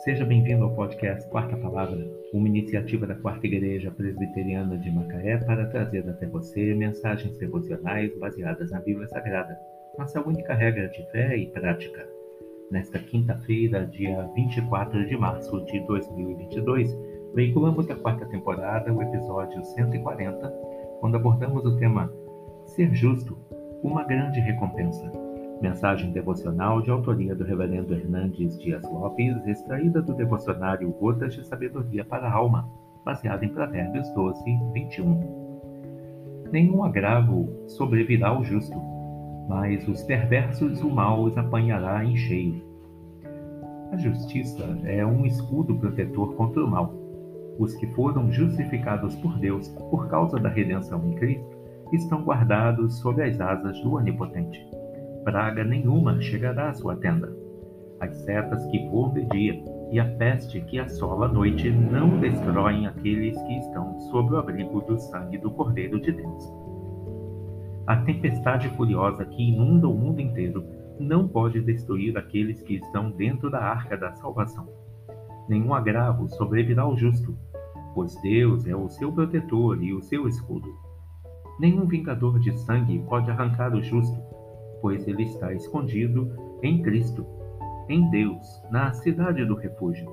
Seja bem-vindo ao podcast Quarta Palavra, uma iniciativa da Quarta Igreja Presbiteriana de Macaé para trazer até você mensagens devocionais baseadas na Bíblia Sagrada, nossa única regra de fé e prática. Nesta quinta-feira, dia 24 de março de 2022, veiculamos da quarta temporada o episódio 140, quando abordamos o tema Ser Justo, uma grande recompensa. Mensagem devocional de autoria do Reverendo Hernandes Dias Lopes, extraída do devocionário Gotas de Sabedoria para a Alma, baseada em Provérbios 12, 21. Nenhum agravo sobrevirá ao justo, mas os perversos o mal os apanhará em cheio. A justiça é um escudo protetor contra o mal. Os que foram justificados por Deus por causa da redenção em Cristo estão guardados sob as asas do Onipotente praga nenhuma chegará à sua tenda. As setas que voam de dia e a peste que assola à noite não destroem aqueles que estão sob o abrigo do sangue do Cordeiro de Deus. A tempestade furiosa que inunda o mundo inteiro não pode destruir aqueles que estão dentro da arca da salvação. Nenhum agravo sobrevirá ao justo, pois Deus é o seu protetor e o seu escudo. Nenhum vingador de sangue pode arrancar o justo, pois ele está escondido em Cristo, em Deus, na cidade do refúgio.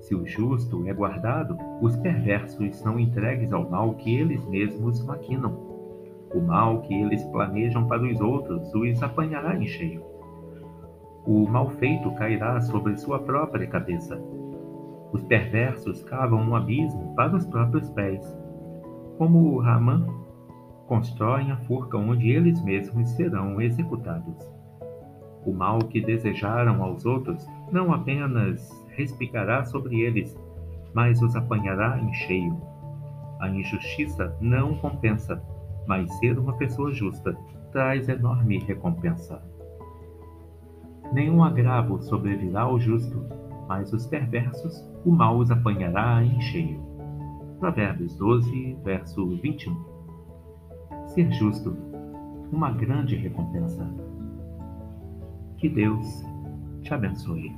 Se o justo é guardado, os perversos são entregues ao mal que eles mesmos maquinam. O mal que eles planejam para os outros os apanhará em cheio. O mal feito cairá sobre sua própria cabeça. Os perversos cavam um abismo para os próprios pés. Como Ramã constroem a forca onde eles mesmos serão executados. O mal que desejaram aos outros não apenas respicará sobre eles, mas os apanhará em cheio. A injustiça não compensa, mas ser uma pessoa justa traz enorme recompensa. Nenhum agravo sobrevirá ao justo, mas os perversos o mal os apanhará em cheio. Provérbios 12, verso 21 ser justo, uma grande recompensa. Que Deus te abençoe.